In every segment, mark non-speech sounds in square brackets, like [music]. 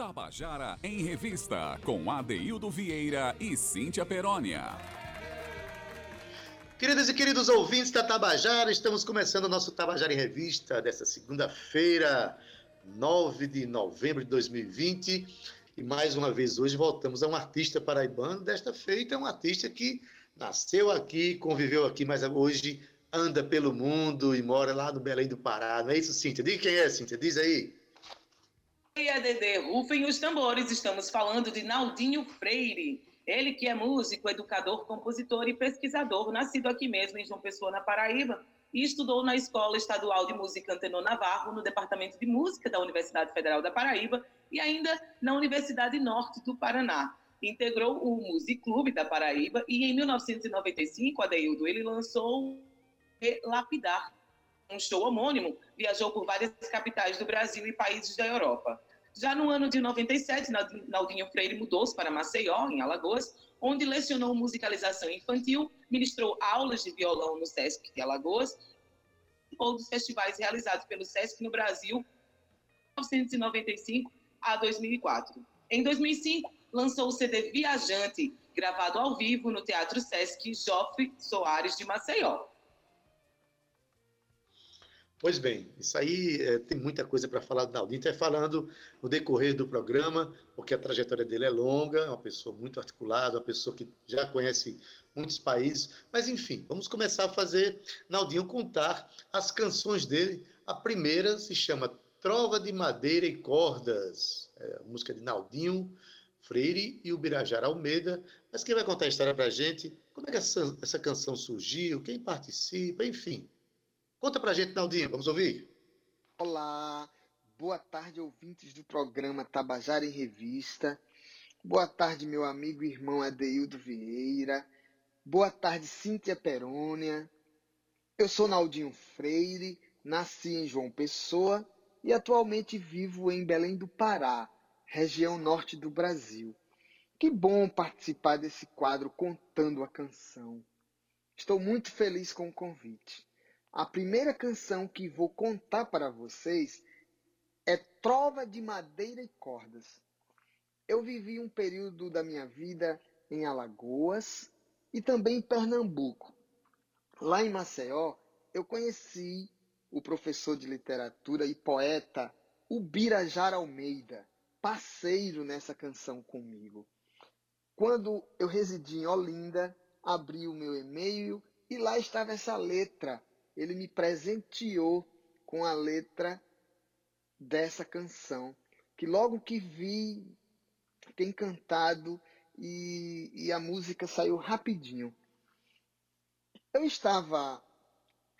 Tabajara em Revista, com Adeildo Vieira e Cíntia Perónia. Queridas e queridos ouvintes da Tabajara, estamos começando o nosso Tabajara em Revista dessa segunda-feira, 9 de novembro de 2020. E mais uma vez hoje voltamos a um artista paraibano. Desta feita, um artista que nasceu aqui, conviveu aqui, mas hoje anda pelo mundo e mora lá no Belém do Pará. Não é isso, Cíntia? Diga quem é, Cíntia, diz aí. E ADD, rufem os tambores, estamos falando de Naldinho Freire. Ele que é músico, educador, compositor e pesquisador, nascido aqui mesmo em João Pessoa, na Paraíba, e estudou na Escola Estadual de Música Antenor Navarro, no Departamento de Música da Universidade Federal da Paraíba e ainda na Universidade Norte do Paraná. Integrou o Music Clube da Paraíba e em 1995, Adeildo, ele lançou Lapidar, um show homônimo, viajou por várias capitais do Brasil e países da Europa. Já no ano de 97, Naldinho Freire mudou-se para Maceió, em Alagoas, onde lecionou musicalização infantil, ministrou aulas de violão no SESC de Alagoas, ou dos festivais realizados pelo SESC no Brasil, de 1995 a 2004. Em 2005, lançou o CD Viajante, gravado ao vivo no Teatro SESC Joffre Soares de Maceió. Pois bem, isso aí é, tem muita coisa para falar do Naldinho. Está falando no decorrer do programa, porque a trajetória dele é longa, é uma pessoa muito articulada, uma pessoa que já conhece muitos países. Mas, enfim, vamos começar a fazer Naldinho contar as canções dele. A primeira se chama Trova de Madeira e Cordas, é música de Naldinho Freire e o Birajara Almeida. Mas quem vai contar a história para a gente? Como é que essa, essa canção surgiu? Quem participa? Enfim. Conta pra gente, Naldinho, vamos ouvir? Olá, boa tarde, ouvintes do programa Tabajara em Revista. Boa tarde, meu amigo e irmão Adeildo Vieira. Boa tarde, Cíntia Perônia. Eu sou Naldinho Freire, nasci em João Pessoa e atualmente vivo em Belém do Pará, região norte do Brasil. Que bom participar desse quadro contando a canção. Estou muito feliz com o convite. A primeira canção que vou contar para vocês é Trova de Madeira e Cordas. Eu vivi um período da minha vida em Alagoas e também em Pernambuco. Lá em Maceió, eu conheci o professor de literatura e poeta Ubirajara Almeida, parceiro nessa canção comigo. Quando eu residi em Olinda, abri o meu e-mail e lá estava essa letra ele me presenteou com a letra dessa canção, que logo que vi, fiquei encantado e, e a música saiu rapidinho. Eu estava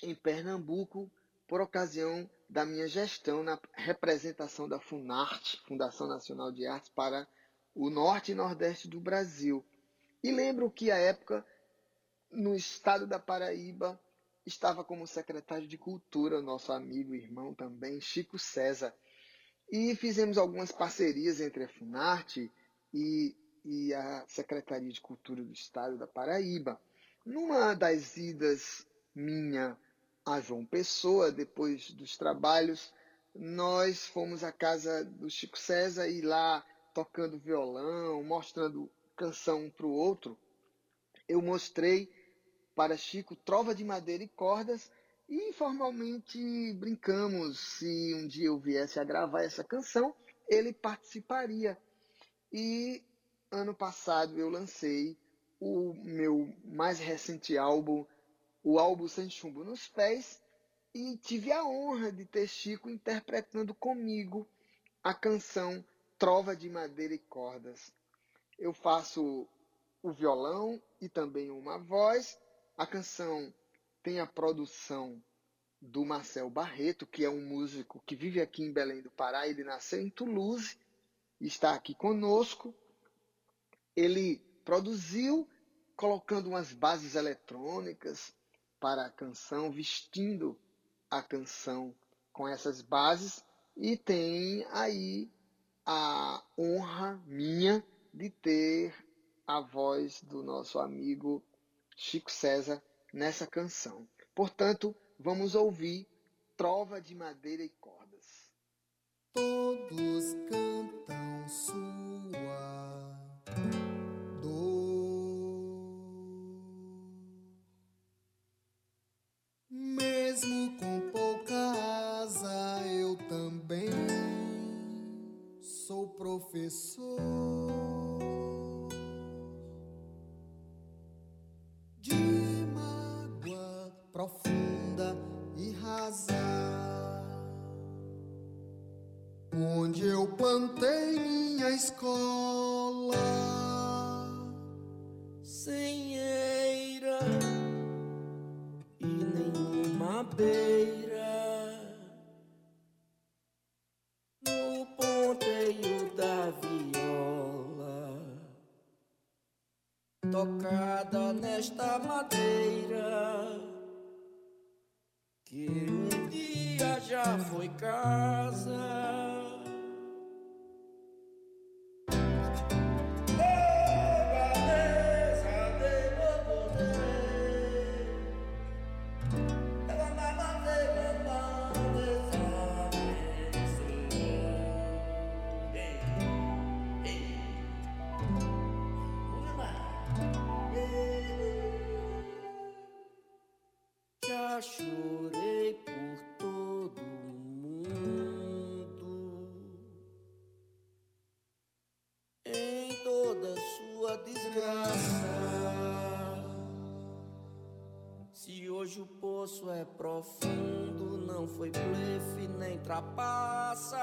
em Pernambuco por ocasião da minha gestão na representação da Funarte, Fundação Nacional de Artes, para o norte e nordeste do Brasil. E lembro que, à época, no estado da Paraíba, estava como secretário de Cultura, nosso amigo e irmão também, Chico César. E fizemos algumas parcerias entre a Funarte e, e a Secretaria de Cultura do Estado da Paraíba. Numa das idas minha a João Pessoa, depois dos trabalhos, nós fomos à casa do Chico César e lá tocando violão, mostrando canção um para o outro, eu mostrei para Chico Trova de Madeira e Cordas e informalmente brincamos se um dia eu viesse a gravar essa canção, ele participaria. E ano passado eu lancei o meu mais recente álbum, o álbum Sem Chumbo nos Pés, e tive a honra de ter Chico interpretando comigo a canção Trova de Madeira e Cordas. Eu faço o violão e também uma voz, a canção tem a produção do Marcel Barreto, que é um músico que vive aqui em Belém do Pará. Ele nasceu em Toulouse, está aqui conosco. Ele produziu colocando umas bases eletrônicas para a canção, vestindo a canção com essas bases e tem aí a honra minha de ter a voz do nosso amigo Chico César nessa canção. Portanto, vamos ouvir Trova de Madeira e Cordas. Todos cantam sua dor. Mesmo com pouca asa, eu também sou professor. Profunda e rasa, onde eu plantei minha escola. Poço é profundo, não foi blefe nem trapaça.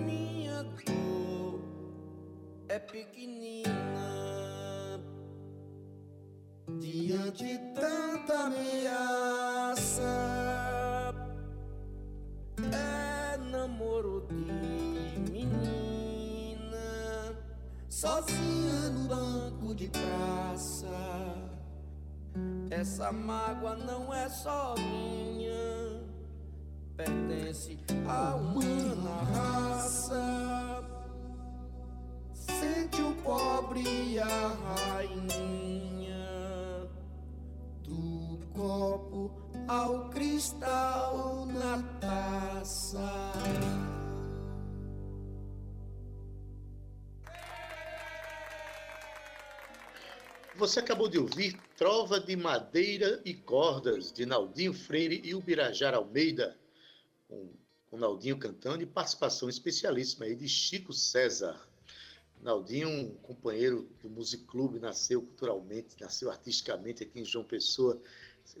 Minha dor é pequenina diante tanta ameaça. É namoro de menina sozinha no banco de praça. Essa mágoa não é só minha, pertence a humana raça. Sente o pobre e a rainha do copo ao cristal na taça. Você acabou de ouvir Trova de Madeira e Cordas, de Naldinho Freire e Ubirajara Almeida, com, Naldinho cantando e participação especialíssima aí de Chico César. Naldinho, um companheiro do Music Clube, nasceu culturalmente, nasceu artisticamente aqui em João Pessoa.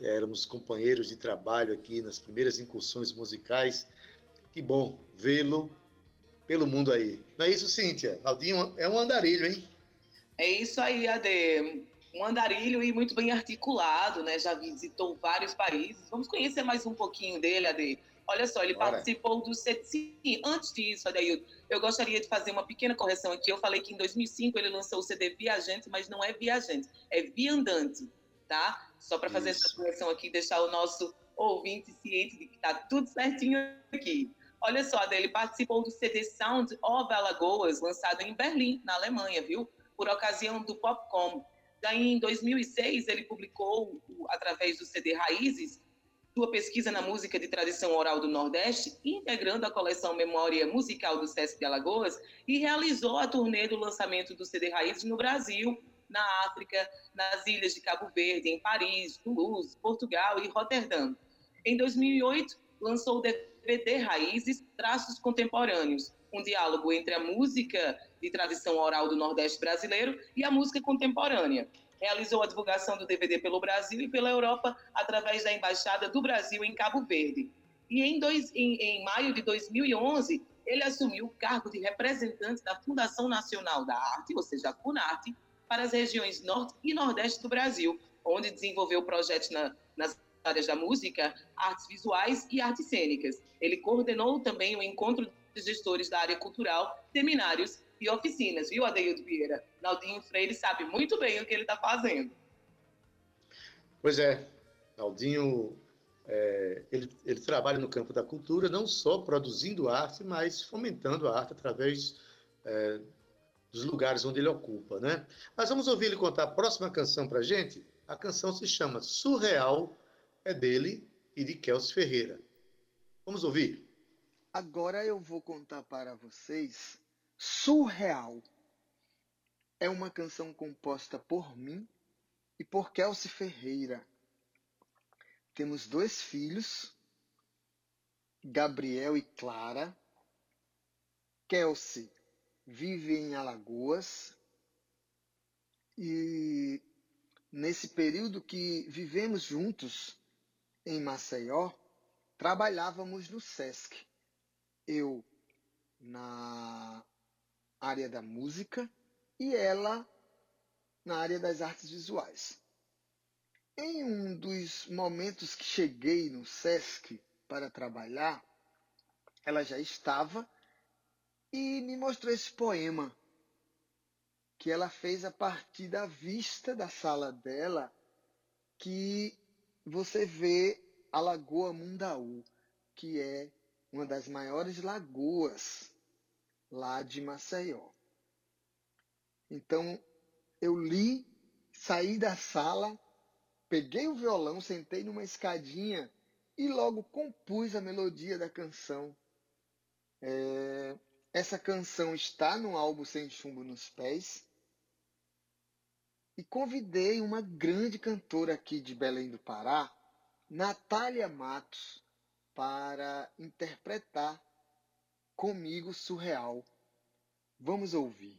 Éramos companheiros de trabalho aqui nas primeiras incursões musicais. Que bom vê-lo pelo mundo aí. Não é isso, Cíntia? Naldinho é um andarilho, hein? É isso aí, Ade. Um andarilho e muito bem articulado, né? Já visitou vários países. Vamos conhecer mais um pouquinho dele, Ade. Olha só, ele participou do Sim, antes disso, Adaildo, eu gostaria de fazer uma pequena correção aqui. Eu falei que em 2005 ele lançou o CD Viajante, mas não é Viajante, é Viandante, tá? Só para fazer essa correção aqui, deixar o nosso ouvinte ciente de que tá tudo certinho aqui. Olha só, ele participou do CD Sound of Alagoas, lançado em Berlim, na Alemanha, viu? por ocasião do Popcom. Daí, em 2006, ele publicou, através do CD Raízes, sua pesquisa na música de tradição oral do Nordeste, integrando a coleção Memória Musical do Sesc de Alagoas, e realizou a turnê do lançamento do CD Raízes no Brasil, na África, nas ilhas de Cabo Verde, em Paris, Toulouse, Portugal e Roterdã. Em 2008, lançou o DVD Raízes Traços Contemporâneos, um diálogo entre a música de tradição oral do Nordeste brasileiro e a música contemporânea. Realizou a divulgação do DVD pelo Brasil e pela Europa através da Embaixada do Brasil em Cabo Verde. E em, dois, em, em maio de 2011, ele assumiu o cargo de representante da Fundação Nacional da Arte, ou seja, a FUNARTE, para as regiões Norte e Nordeste do Brasil, onde desenvolveu projetos na, nas áreas da música, artes visuais e artes cênicas. Ele coordenou também o encontro gestores da área cultural, seminários e oficinas, viu, Adeildo Vieira? Naldinho Freire sabe muito bem o que ele está fazendo. Pois é, Naldinho, é, ele, ele trabalha no campo da cultura, não só produzindo arte, mas fomentando a arte através é, dos lugares onde ele ocupa, né? Mas vamos ouvir ele contar a próxima canção para gente. A canção se chama Surreal, é dele e de Kels Ferreira. Vamos ouvir? Agora eu vou contar para vocês Surreal. É uma canção composta por mim e por Kelsey Ferreira. Temos dois filhos, Gabriel e Clara. Kelsey vive em Alagoas e nesse período que vivemos juntos em Maceió, trabalhávamos no SESC. Eu na área da música e ela na área das artes visuais. Em um dos momentos que cheguei no SESC para trabalhar, ela já estava e me mostrou esse poema que ela fez a partir da vista da sala dela, que você vê a Lagoa Mundaú, que é uma das maiores lagoas lá de Maceió. Então, eu li, saí da sala, peguei o violão, sentei numa escadinha e logo compus a melodia da canção. É, essa canção está no álbum Sem Chumbo nos Pés. E convidei uma grande cantora aqui de Belém do Pará, Natália Matos, para interpretar comigo Surreal. Vamos ouvir.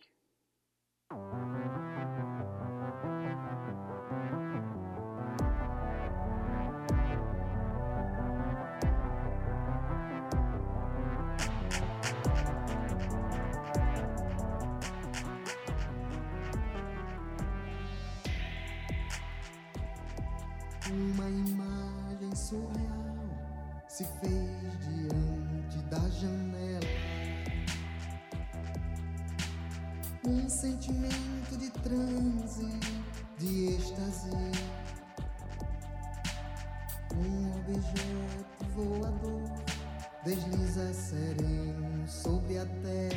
Se fez diante da janela. Um sentimento de transe, de êxtase. Um objeto voador desliza sereno sobre a terra.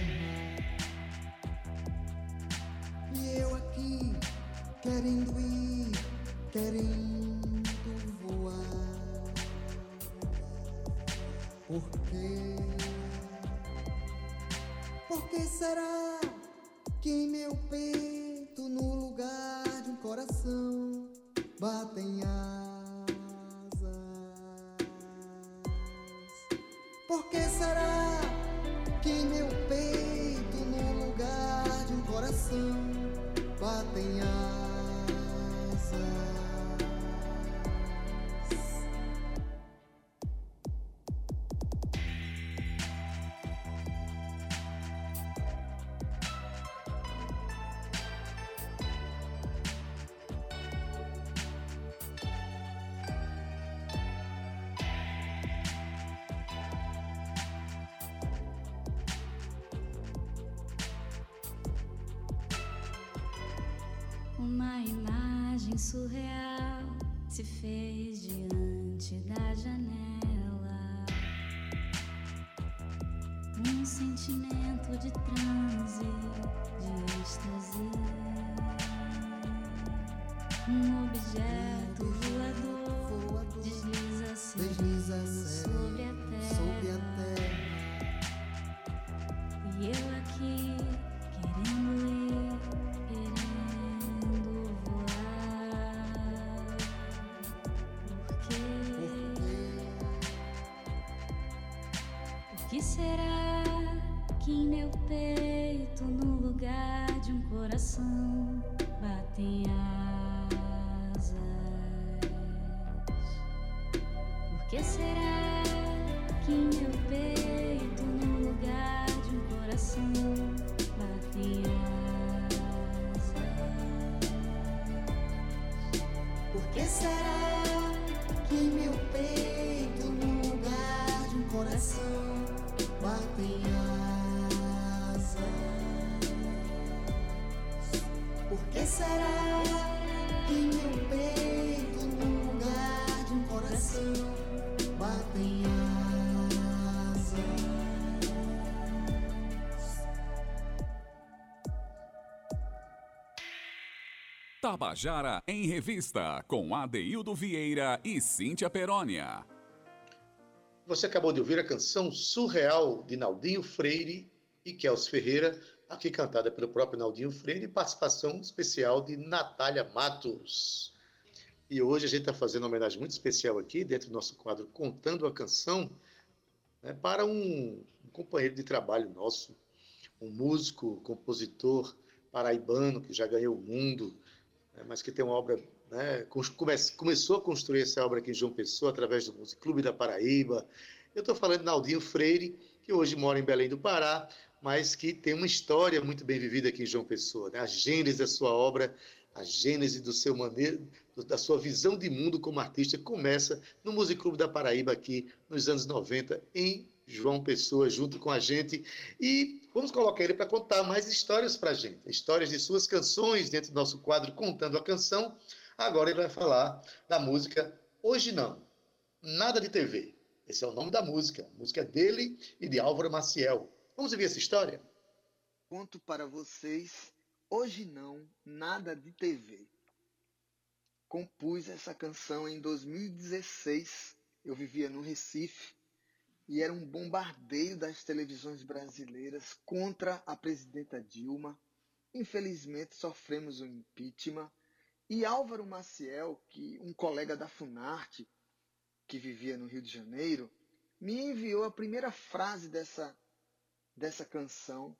E eu aqui querendo ir, Uma imagem surreal se fez diante da janela. Um sentimento de transe, de êxtase. Um objeto voador desliza-se Desliza sobre a terra. sobre a terra. E eu será que meu peito, Tabajara em Revista, com Adeildo Vieira e Cíntia Perónia. Você acabou de ouvir a canção Surreal de Naldinho Freire e Kels Ferreira, aqui cantada pelo próprio Naldinho Freire, e participação especial de Natália Matos. E hoje a gente está fazendo uma homenagem muito especial aqui, dentro do nosso quadro Contando a Canção, né, para um, um companheiro de trabalho nosso, um músico, compositor paraibano que já ganhou o mundo, mas que tem uma obra né, come, começou a construir essa obra aqui em João Pessoa através do Clube da Paraíba. Eu estou falando de Naldinho Freire, que hoje mora em Belém do Pará, mas que tem uma história muito bem vivida aqui em João Pessoa. Né? A gênese da sua obra a gênese do seu maneiro, da sua visão de mundo como artista começa no Music Clube da Paraíba aqui nos anos 90 em João Pessoa junto com a gente e vamos colocar ele para contar mais histórias para a gente, histórias de suas canções dentro do nosso quadro contando a canção. Agora ele vai falar da música Hoje Não, Nada de TV. Esse é o nome da música, a música dele e de Álvaro Maciel. Vamos ouvir essa história? Conto para vocês Hoje não, nada de TV. Compus essa canção em 2016. Eu vivia no Recife e era um bombardeio das televisões brasileiras contra a presidenta Dilma. Infelizmente sofremos um impeachment. E Álvaro Maciel, que um colega da Funarte que vivia no Rio de Janeiro, me enviou a primeira frase dessa dessa canção.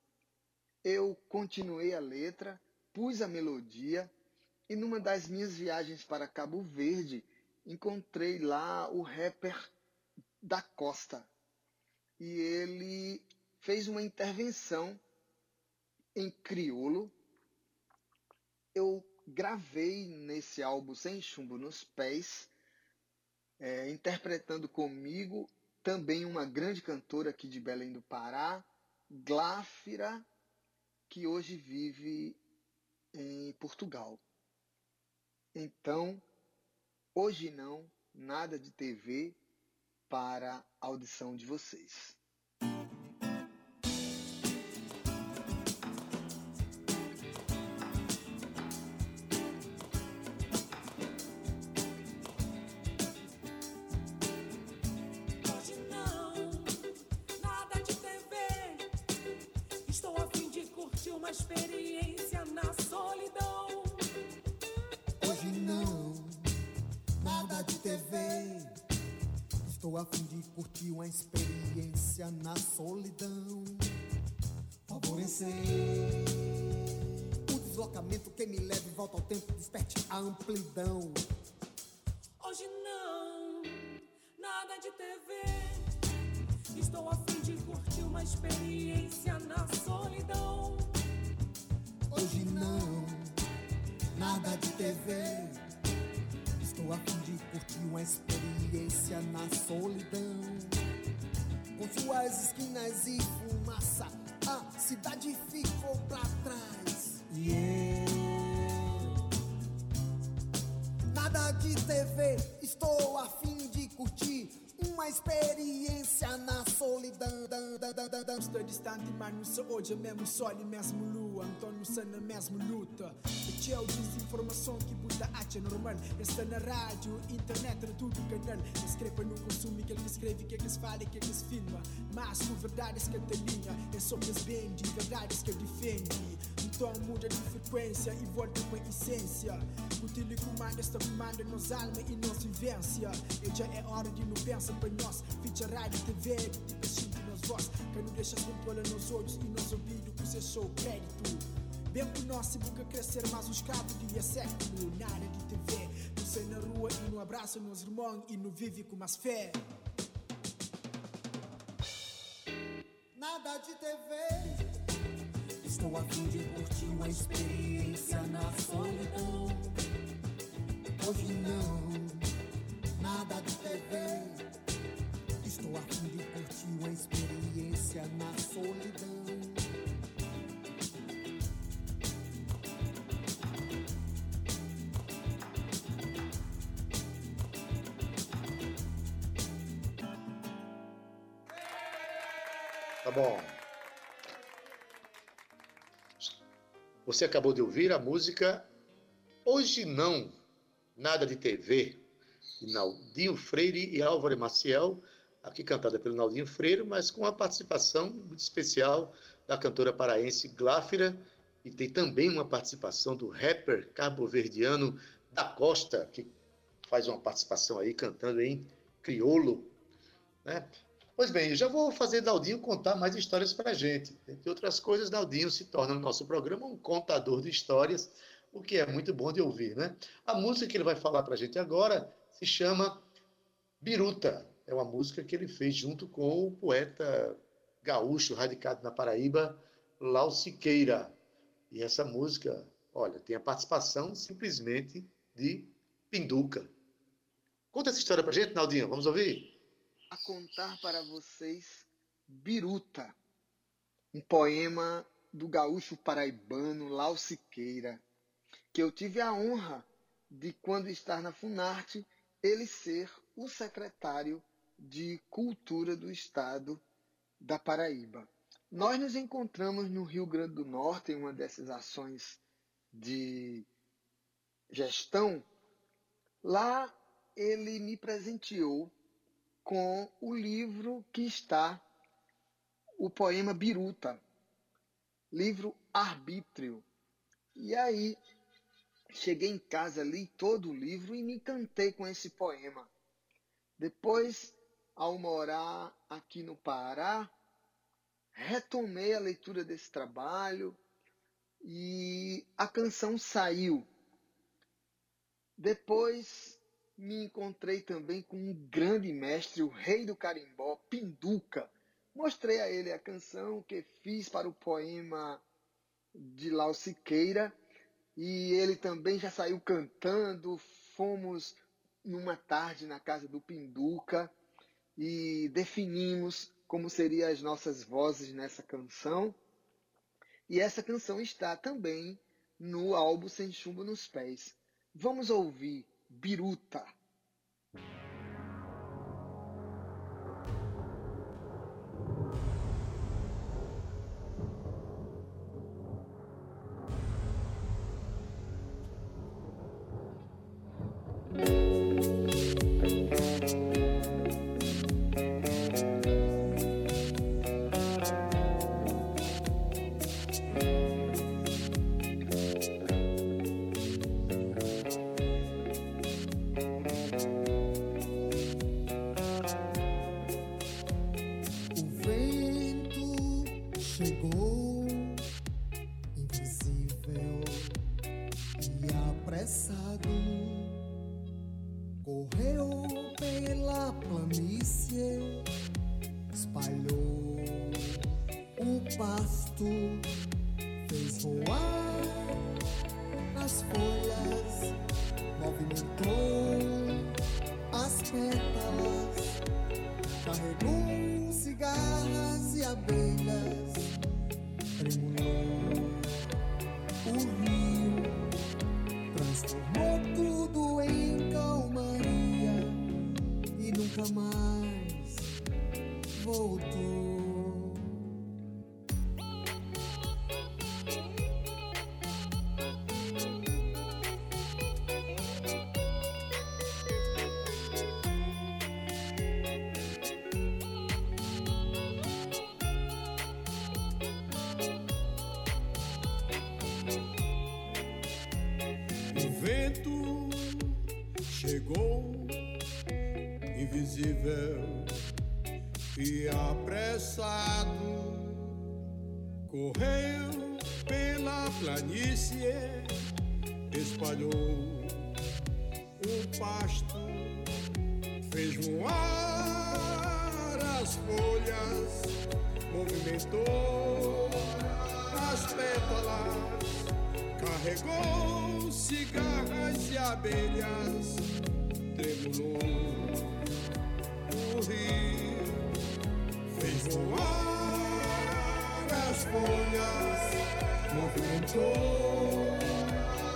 Eu continuei a letra, pus a melodia e numa das minhas viagens para Cabo Verde encontrei lá o rapper da Costa e ele fez uma intervenção em crioulo. Eu gravei nesse álbum Sem Chumbo nos Pés, é, interpretando comigo também uma grande cantora aqui de Belém do Pará, Gláfira que hoje vive em Portugal. Então, hoje não, nada de TV para a audição de vocês. Uma experiência na solidão. Favorecer o deslocamento que me leve volta ao tempo, desperte a amplidão. Hoje não, nada de TV. Estou a fim de curtir uma experiência na solidão hoje não, nada de TV. A fim de curtir uma experiência na solidão. Com suas esquinas e fumaça, a cidade ficou pra trás. E eu, nada de TV, estou a fim de curtir uma experiência na solidão. Estou distante, mas não sou hoje, mesmo sol e mesmo lua. Não sei na mesma luta. É o desinformação que puta acha normal. Está na rádio, internet, na tudo canal. Escreva no consumo, que ele escreve, que ele fala, que ele filma. Mas com verdades que ele linha, é só que vende, verdades que ele defende. Então muda de frequência e volta com a essência. O telecomando está comanda nos alma e nossa vivência. E já é hora de não pensar para nós. Ficha rádio, TV, tipo sinto nos voz. Que não deixa controlar nos olhos e nos ouvidos, que você sou crédito. Bem que o nosso boca crescer mais um escravo de século. Nada de TV. Não sei na rua e no abraço nos irmãos e no vive com mais fé. Nada de TV. Estou a fim de curtir uma experiência na solidão. Hoje não, nada de TV. Estou a fim de curtir uma experiência na solidão. Tá bom. Você acabou de ouvir a música Hoje Não, Nada de TV, de Naldinho Freire e Álvaro Maciel, aqui cantada pelo Naldinho Freire, mas com a participação muito especial da cantora paraense Gláfira, e tem também uma participação do rapper cabo-verdiano da Costa, que faz uma participação aí cantando em crioulo. Né? Pois bem, já vou fazer Daldinho contar mais histórias para a gente. Entre outras coisas, Daldinho se torna no nosso programa um contador de histórias, o que é muito bom de ouvir. Né? A música que ele vai falar para a gente agora se chama Biruta. É uma música que ele fez junto com o poeta gaúcho radicado na Paraíba, Lau Siqueira. E essa música, olha, tem a participação simplesmente de Pinduca. Conta essa história pra gente, Naldinho, vamos ouvir? A contar para vocês Biruta, um poema do gaúcho paraibano Lau Siqueira, que eu tive a honra de, quando estar na Funarte, ele ser o secretário de Cultura do Estado da Paraíba. Nós nos encontramos no Rio Grande do Norte em uma dessas ações de gestão. Lá ele me presenteou com o livro que está o poema Biruta, livro Arbítrio. E aí cheguei em casa, li todo o livro e me encantei com esse poema. Depois, ao morar aqui no Pará, retomei a leitura desse trabalho e a canção saiu. Depois me encontrei também com um grande mestre, o rei do carimbó, Pinduca. Mostrei a ele a canção que fiz para o poema de Lau Siqueira e ele também já saiu cantando. Fomos numa tarde na casa do Pinduca e definimos como seriam as nossas vozes nessa canção. E essa canção está também no álbum Sem Chumbo nos Pés. Vamos ouvir Biruta. சமா e apressado correu pela planície, espalhou o pasto, fez voar as folhas, movimentou as pétalas, carregou cigarras e abelhas. Voar as folhas movimentou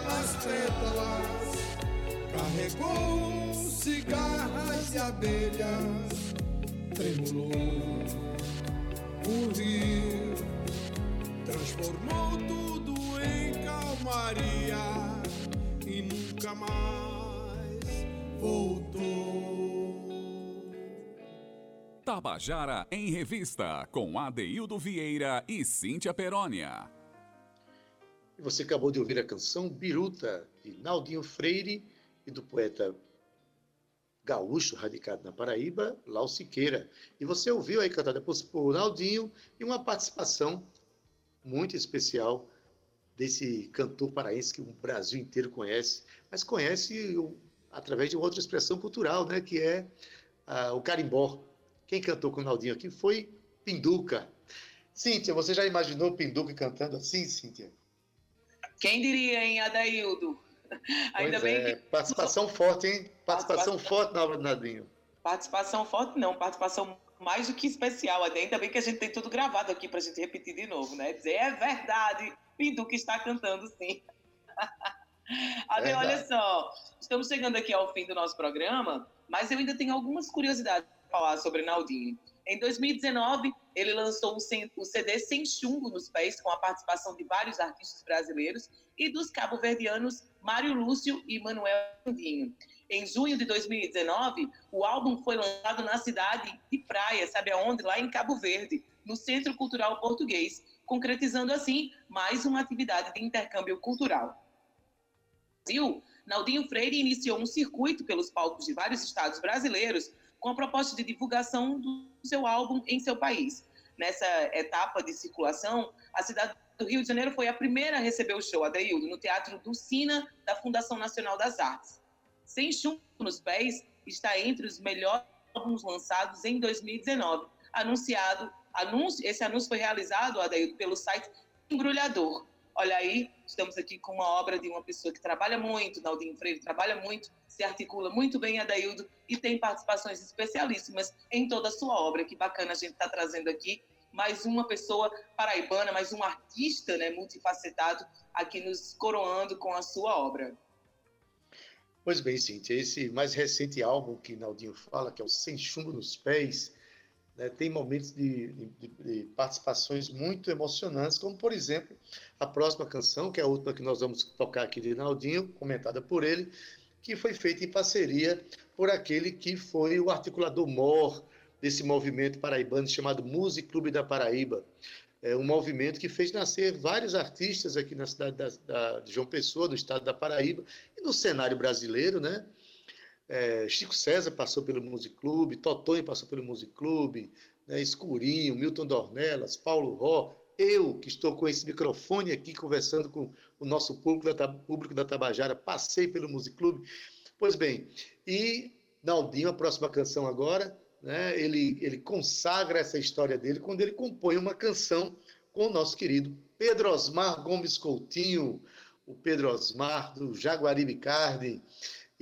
as pétalas, carregou cigarras e abelhas, tremulou o rio, transformou tudo. Tabajara em Revista, com Adeildo Vieira e Cíntia Perónia. Você acabou de ouvir a canção Biruta, de Naldinho Freire e do poeta gaúcho radicado na Paraíba, Lau Siqueira. E você ouviu aí cantada por Naldinho e uma participação muito especial desse cantor paraense que o Brasil inteiro conhece, mas conhece através de outra expressão cultural, né, que é uh, o carimbó. Quem cantou com o Naldinho aqui foi Pinduca. Cíntia, você já imaginou Pinduca cantando assim, Cíntia? Quem diria, hein, Adaildo? Ainda pois bem é. que... Participação forte, hein? Participação, participação forte na obra do Naldinho. Participação forte, não. Participação mais do que especial. Ainda bem que a gente tem tudo gravado aqui para a gente repetir de novo, né? Dizer, é verdade, Pinduca está cantando sim. [laughs] Ade, olha só, estamos chegando aqui ao fim do nosso programa, mas eu ainda tenho algumas curiosidades falar sobre Naldinho. Em 2019, ele lançou o CD Sem Chumbo nos Pés, com a participação de vários artistas brasileiros e dos cabo-verdianos Mário Lúcio e Manuel Naldinho. Em junho de 2019, o álbum foi lançado na cidade de Praia, sabe aonde? Lá em Cabo Verde, no Centro Cultural Português, concretizando assim mais uma atividade de intercâmbio cultural. Brasil, Naldinho Freire iniciou um circuito pelos palcos de vários estados brasileiros com a proposta de divulgação do seu álbum em seu país. Nessa etapa de circulação, a cidade do Rio de Janeiro foi a primeira a receber o show, Adeildo, no Teatro do Sina da Fundação Nacional das Artes. Sem Chumbo nos Pés está entre os melhores álbuns lançados em 2019. Anunciado, anúncio, esse anúncio foi realizado, Adeildo, pelo site Embrulhador. Olha aí, estamos aqui com uma obra de uma pessoa que trabalha muito, Naldinho Freire trabalha muito, se articula muito bem, Adaildo, e tem participações especialíssimas em toda a sua obra. Que bacana a gente está trazendo aqui mais uma pessoa paraibana, mais um artista né, multifacetado aqui nos coroando com a sua obra. Pois bem, Cintia, esse mais recente álbum que Naldinho fala, que é o Sem Chumbo nos Pés, né, tem momentos de, de, de, participações muito emocionantes, como, por exemplo, a próxima canção, que é a última que nós vamos tocar aqui de Naldinho, comentada por ele, que foi feita em parceria por aquele que foi o articulador mor desse movimento paraibano chamado Music Clube da Paraíba. É um movimento que fez nascer vários artistas aqui na cidade da, da, de João Pessoa, no estado da Paraíba, e no cenário brasileiro, né? É, Chico César passou pelo Music Club, Totonho passou pelo Music Club, né, Escurinho, Milton Dornelas, Paulo Ró, eu que estou com esse microfone aqui conversando com o nosso público da, público da Tabajara, passei pelo Music Club. Pois bem, e Naldinho, a próxima canção agora, né, ele, ele consagra essa história dele quando ele compõe uma canção com o nosso querido Pedro Osmar Gomes Coutinho, o Pedro Osmar do Jaguaribe Carne,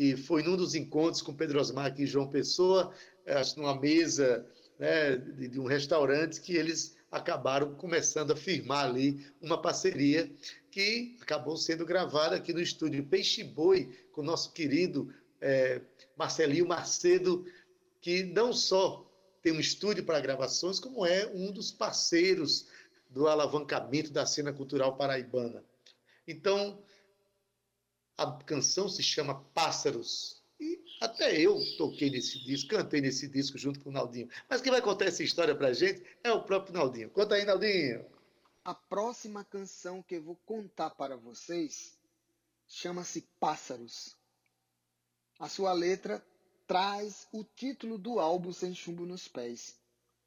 e foi num dos encontros com Pedro Osmar aqui em João Pessoa, eh, acho numa mesa né, de, de um restaurante, que eles acabaram começando a firmar ali uma parceria que acabou sendo gravada aqui no estúdio Peixe Boi, com o nosso querido é, Marcelinho Macedo, que não só tem um estúdio para gravações, como é um dos parceiros do alavancamento da cena cultural paraibana. Então, a canção se chama Pássaros. E até eu toquei nesse disco, cantei nesse disco junto com o Naldinho. Mas quem vai contar essa história pra gente é o próprio Naldinho. Conta aí, Naldinho. A próxima canção que eu vou contar para vocês chama-se Pássaros. A sua letra traz o título do álbum Sem Chumbo nos Pés.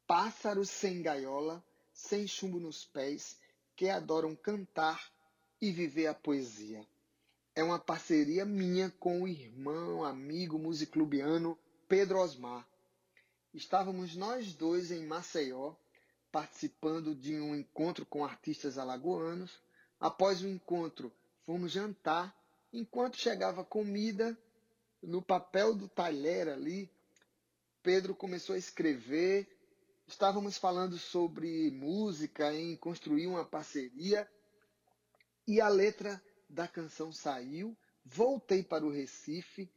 Pássaros sem gaiola, sem chumbo nos pés, que adoram cantar e viver a poesia é uma parceria minha com o irmão, amigo musiclubiano Pedro Osmar. Estávamos nós dois em Maceió, participando de um encontro com artistas alagoanos. Após o encontro, fomos jantar. Enquanto chegava comida, no papel do talher ali, Pedro começou a escrever. Estávamos falando sobre música, em construir uma parceria. E a letra da canção saiu, voltei para o Recife,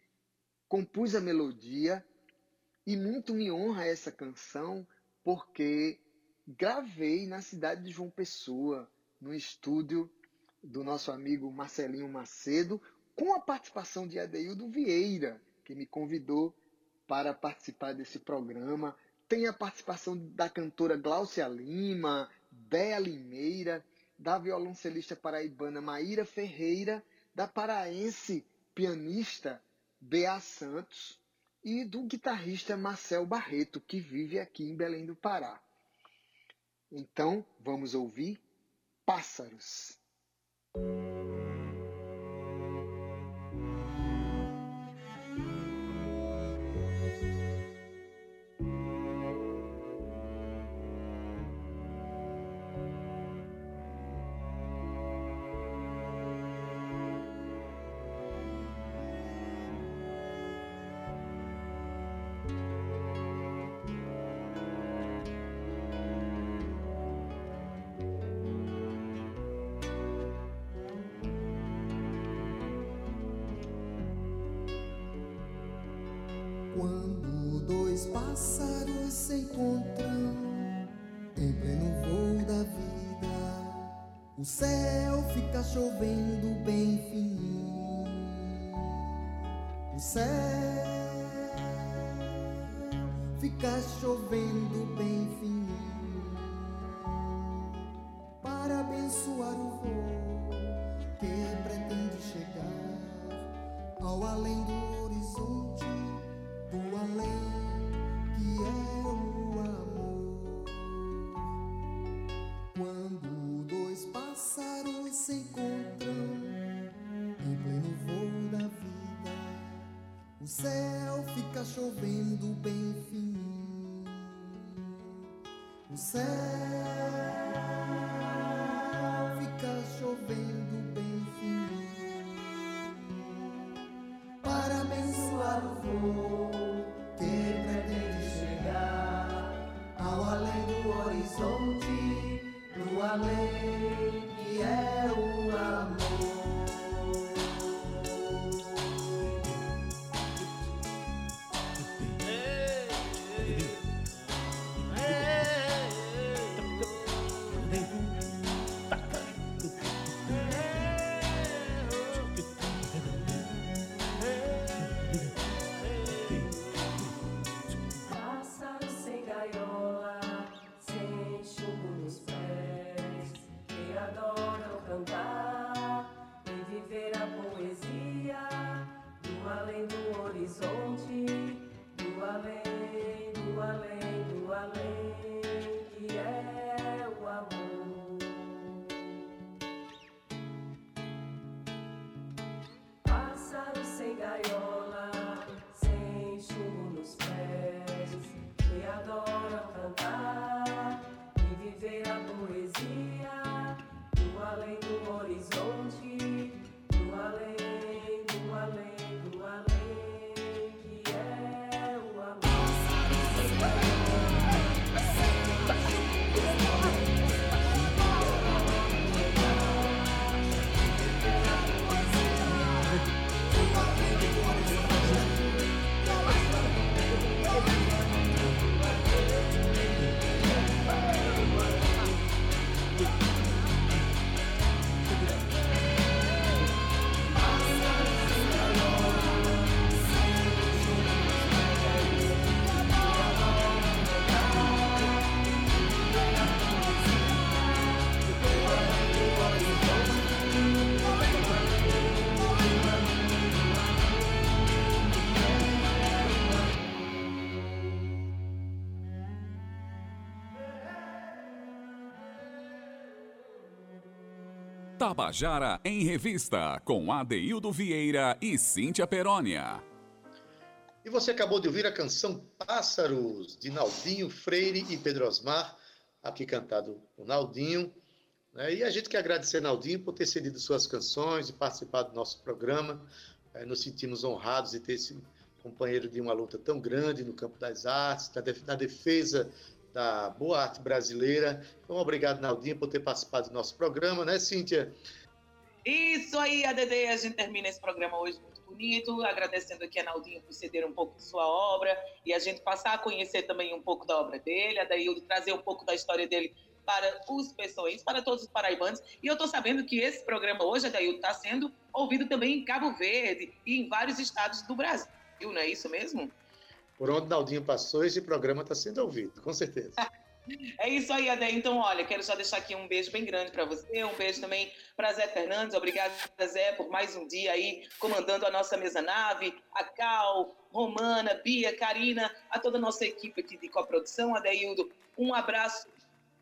compus a melodia e muito me honra essa canção porque gravei na cidade de João Pessoa, no estúdio do nosso amigo Marcelinho Macedo, com a participação de Adeildo Vieira, que me convidou para participar desse programa. Tem a participação da cantora Gláucia Lima, Béa Limeira, da violoncelista paraibana Maíra Ferreira, da paraense pianista Bea Santos e do guitarrista Marcel Barreto, que vive aqui em Belém do Pará. Então, vamos ouvir Pássaros. Fica chovendo bem fininho para abençoar o voo que pretende chegar ao além do horizonte do além que é o amor. Quando dois pássaros se encontram em pleno voo da vida, o céu fica chovendo bem fininho. O Tabajara em Revista, com Adeildo Vieira e Cíntia Perónia. E você acabou de ouvir a canção Pássaros, de Naldinho Freire e Pedro Osmar, aqui cantado por Naldinho. né? E a gente quer agradecer Naldinho por ter cedido suas canções e participado do nosso programa. Eh, Nos sentimos honrados de ter esse companheiro de uma luta tão grande no campo das artes, na defesa da boa arte brasileira. Então, obrigado, Naldinho, por ter participado do nosso programa, né, Cíntia? Isso aí, ADD, a gente termina esse programa hoje muito bonito, agradecendo aqui a Naldinho por ceder um pouco de sua obra e a gente passar a conhecer também um pouco da obra dele, a Daíldo trazer um pouco da história dele para os pessoas, para todos os paraibanos. E eu estou sabendo que esse programa hoje, Adaildo, está sendo ouvido também em Cabo Verde e em vários estados do Brasil, não é isso mesmo? Por onde Naldinho passou, esse programa está sendo ouvido, com certeza. [laughs] É isso aí, Adé. Então, olha, quero já deixar aqui um beijo bem grande para você, um beijo também para Zé Fernandes. Obrigada, Zé, por mais um dia aí comandando a nossa mesa nave, a Cal, Romana, Bia, Karina, a toda a nossa equipe aqui de coprodução. Adeildo, um abraço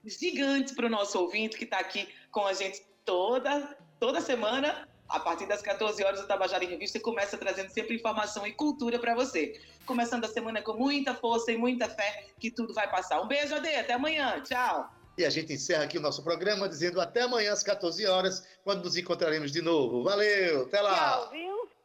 gigante para o nosso ouvinte que está aqui com a gente toda, toda semana. A partir das 14 horas, o Tabajara em Revista começa trazendo sempre informação e cultura para você. Começando a semana com muita força e muita fé que tudo vai passar. Um beijo, Ade, até amanhã. Tchau. E a gente encerra aqui o nosso programa dizendo até amanhã às 14 horas, quando nos encontraremos de novo. Valeu, até lá. Tchau, viu?